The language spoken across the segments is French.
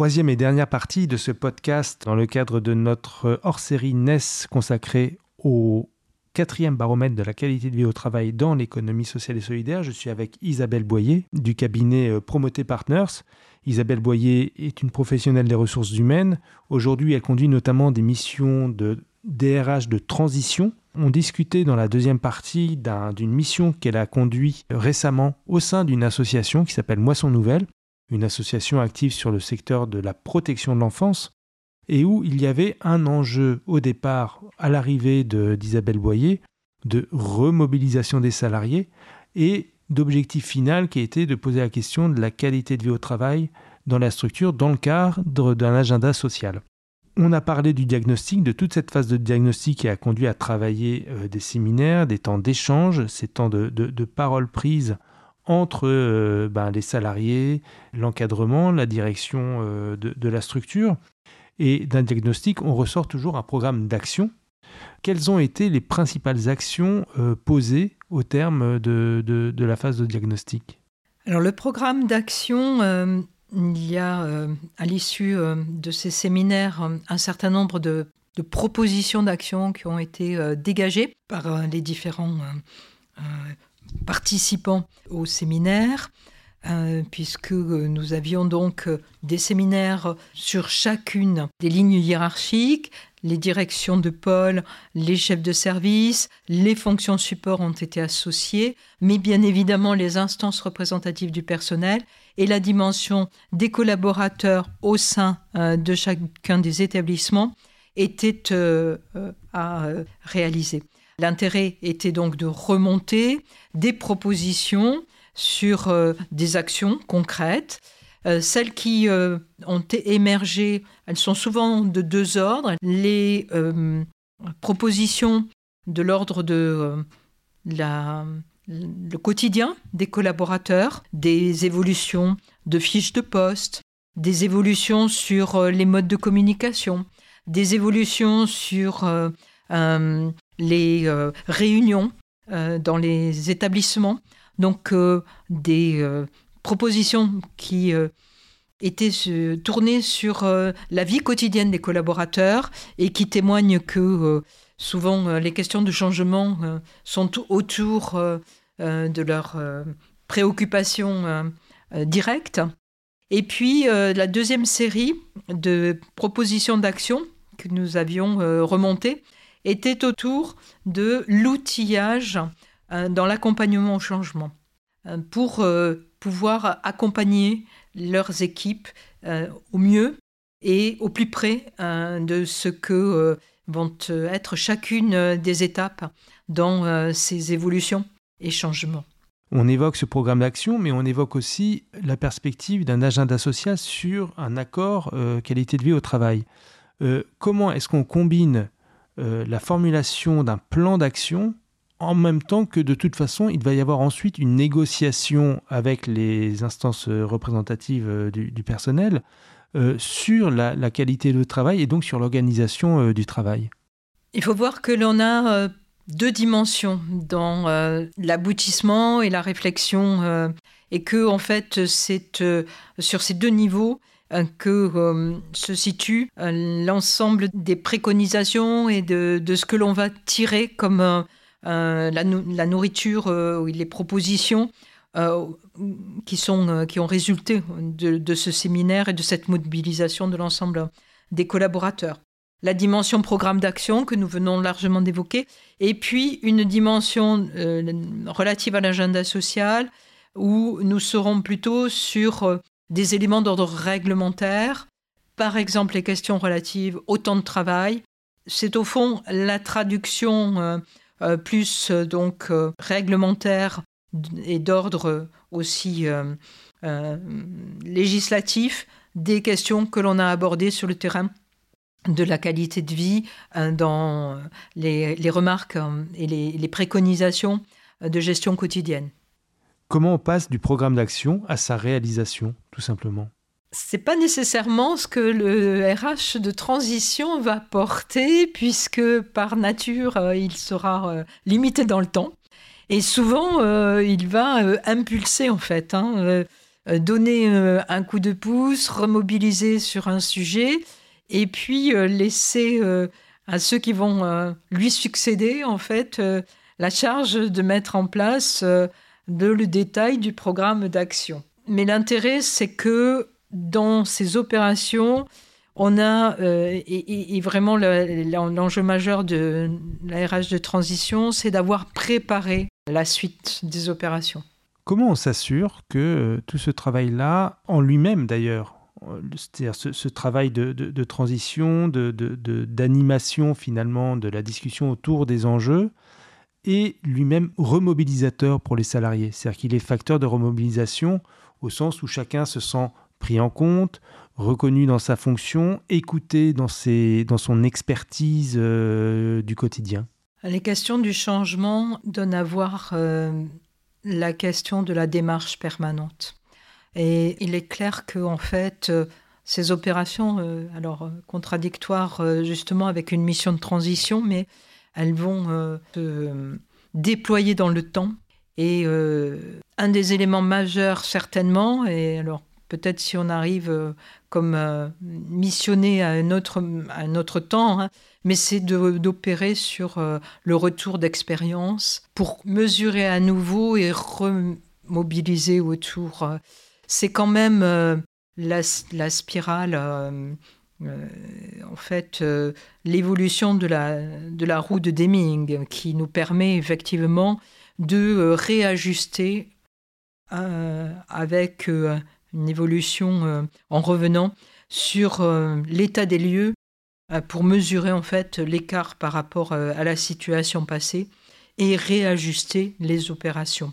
Troisième et dernière partie de ce podcast dans le cadre de notre hors-série NES consacrée au quatrième baromètre de la qualité de vie au travail dans l'économie sociale et solidaire. Je suis avec Isabelle Boyer du cabinet euh, Promoté Partners. Isabelle Boyer est une professionnelle des ressources humaines. Aujourd'hui, elle conduit notamment des missions de DRH de transition. On discutait dans la deuxième partie d'une mission qu'elle a conduite récemment au sein d'une association qui s'appelle Moisson Nouvelle une association active sur le secteur de la protection de l'enfance, et où il y avait un enjeu au départ, à l'arrivée d'Isabelle Boyer, de remobilisation des salariés et d'objectif final qui était de poser la question de la qualité de vie au travail dans la structure dans le cadre d'un agenda social. On a parlé du diagnostic, de toute cette phase de diagnostic qui a conduit à travailler euh, des séminaires, des temps d'échange, ces temps de, de, de parole prise entre euh, ben, les salariés, l'encadrement, la direction euh, de, la structure. Et d'un diagnostic, on ressort toujours un programme d'action. Quelles ont été les principales actions euh, posées au terme de, la phase de diagnostic? Alors le programme d'action, il y a à l'issue de ces séminaires un certain nombre de, de propositions d'action qui ont été dégagées par les différents participants au séminaire, euh, puisque nous avions donc des séminaires sur chacune des lignes hiérarchiques, les directions de pôle, les chefs de service, les fonctions support ont été associées, mais bien évidemment les instances représentatives du personnel et la dimension des collaborateurs au sein euh, de chacun des établissements étaient euh, à réaliser. L'intérêt était donc de remonter des propositions sur euh, des actions concrètes. Euh, celles qui euh, ont émergé, elles sont souvent de deux ordres. Les propositions de l'ordre de le quotidien des collaborateurs, des évolutions de fiches de poste, des évolutions sur les modes de communication, des évolutions sur les euh, réunions euh, dans les établissements, donc euh, des propositions qui étaient tournées sur la vie quotidienne des collaborateurs et qui témoignent que souvent les questions de changement sont autour de leurs préoccupations directes. Et puis la deuxième série de propositions d'action que nous avions remontées était autour de l'outillage euh, dans l'accompagnement au changement euh, pour euh, pouvoir accompagner leurs équipes au mieux et au plus près de ce que vont être chacune des étapes dans ces évolutions et changements. On évoque ce programme d'action, mais on évoque aussi la perspective d'un agenda social sur un accord qualité de vie au travail. comment est-ce qu'on combine euh, la formulation d'un plan d'action en même temps que de toute façon, il va y avoir ensuite une négociation avec les instances euh, représentatives euh, du, personnel sur la, qualité du travail et donc sur l'organisation du travail. Il faut voir que l'on a deux dimensions dans l'aboutissement et la réflexion et que en fait c'est sur ces deux niveaux euh, que euh, se situe euh, l'ensemble des préconisations et de, ce que l'on va tirer comme la, nourriture ou les propositions qui, sont, qui ont résulté de, ce séminaire et de cette mobilisation de l'ensemble des collaborateurs. La dimension programme d'action que nous venons largement d'évoquer, et puis une dimension relative à l'agenda social où nous serons plutôt sur des éléments d'ordre réglementaire, par exemple les questions relatives au temps de travail. C'est au fond la traduction euh, euh, plus euh, donc réglementaire et d'ordre aussi législatif des questions que l'on a abordées sur le terrain de la qualité de vie dans les, remarques et les préconisations de gestion quotidienne. Comment on passe du programme d'action à sa réalisation, tout simplement c'est pas nécessairement ce que le RH de transition va porter, puisque par nature, euh, il sera euh, limité dans le temps. Et souvent, euh, il va impulser, en fait, hein, donner un coup de pouce, remobiliser sur un sujet, et puis laisser à ceux qui vont lui succéder, en fait, la charge de mettre en place de le détail du programme d'action. Mais l'intérêt, c'est que dans ces opérations, on a, euh, et, vraiment l'enjeu majeur de la RH de transition, c'est d'avoir préparé la suite des opérations. Comment on s'assure que euh, tout ce travail-là, en lui-même d'ailleurs, euh, c'est-à-dire ce, travail de, transition, d'animation finalement de la discussion autour des enjeux, est lui-même remobilisateur pour les salariés. C'est-à-dire qu'il est facteur de remobilisation au sens où chacun se sent pris en compte, reconnu dans sa fonction, écouté dans, ses, dans son expertise euh, du quotidien Les questions du changement donnent à voir euh, la question de la démarche permanente. Et il est clair que en fait, euh, ces opérations, alors contradictoires justement avec une mission de transition, mais elles vont se déployer dans le temps. Et un des éléments majeurs certainement, et alors peut-être si on arrive euh, comme euh, missionné à un autre, un autre temps, hein, mais c'est d'opérer sur euh, le retour d'expérience pour mesurer à nouveau et remobiliser autour. C'est quand même la, la, spirale, en fait, l'évolution de la, de la roue de Deming qui nous permet effectivement de réajuster avec une évolution euh, en revenant sur euh, l'état des lieux euh, pour mesurer en fait l'écart par rapport à la situation passée et réajuster les opérations.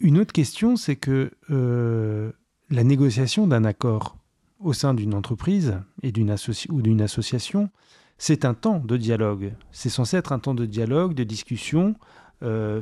Une autre question, c'est que la négociation d'un accord au sein d'une entreprise et d'une ou d'une association, c'est un temps de dialogue. C'est censé être un temps de dialogue, de discussion,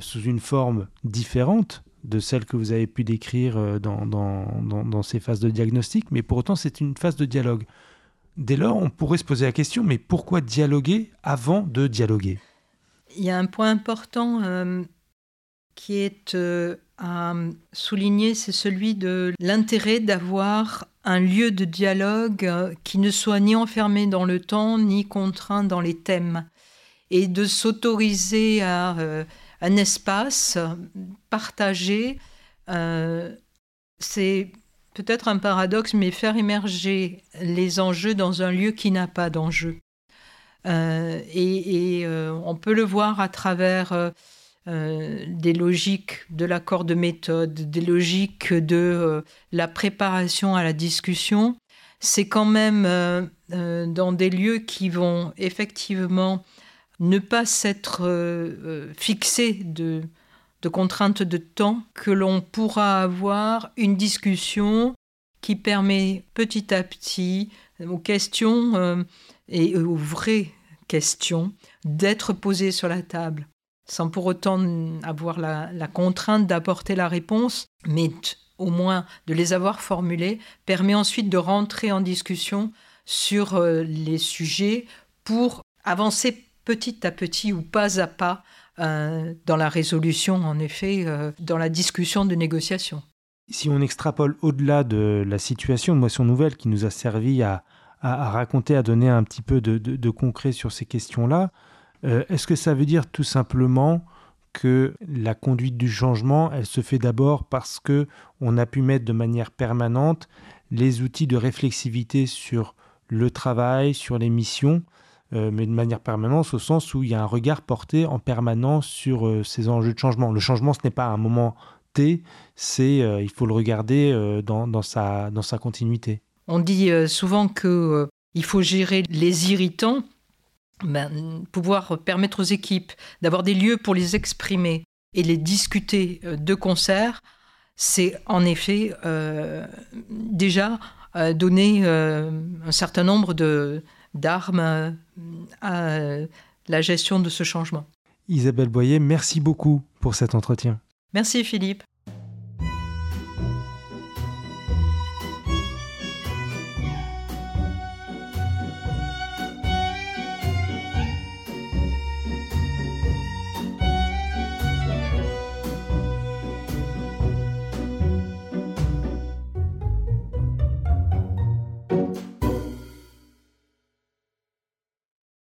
sous une forme différente de celle que vous avez pu décrire euh, dans, dans, ces phases de diagnostic, mais pour autant c'est une phase de dialogue. Dès lors, on pourrait se poser la question, mais pourquoi dialoguer avant de dialoguer? Il y a un point important euh, qui est euh, à souligner, c'est celui de l'intérêt d'avoir un lieu de dialogue qui ne soit ni enfermé dans le temps, ni contraint dans les thèmes, et de s'autoriser à un espace partagé. Euh, c'est peut-être un paradoxe, mais faire émerger les enjeux dans un lieu qui n'a pas d'enjeu. Euh, et, euh, on peut le voir à travers des logiques de l'accord de méthode, des logiques de la préparation à la discussion. C'est quand même dans des lieux qui vont effectivement ne pas s'être euh, euh, fixé de, contraintes de temps, que l'on pourra avoir une discussion qui permet petit à petit aux questions euh, et aux vraies questions d'être posées sur la table, sans pour autant avoir la, contrainte d'apporter la réponse, mais au moins de les avoir formulées, permet ensuite de rentrer en discussion sur les sujets pour avancer petit à petit ou pas à pas euh, dans la résolution, en effet, euh, dans la discussion de négociation. Si on extrapole au-delà de la situation de Moisson Nouvelle qui nous a servi à, raconter, à donner un petit peu de, concret sur ces questions-là, euh, est-ce que ça veut dire tout simplement que la conduite du changement, elle se fait d'abord parce que on a pu mettre de manière permanente les outils de réflexivité sur le travail, sur les missions, euh, mais de manière permanente au sens où il y a un regard porté en permanence sur euh, ces enjeux de changement. Le changement, ce n'est pas un moment T, c'est il faut le regarder dans, dans, sa, dans sa continuité. On dit souvent que il faut gérer les irritants, ben, pouvoir permettre aux équipes d'avoir des lieux pour les exprimer et les discuter de concert, c'est en effet déjà donner un certain nombre de, d'armes à la gestion de ce changement. Isabelle Boyer, merci beaucoup pour cet entretien. Merci Philippe.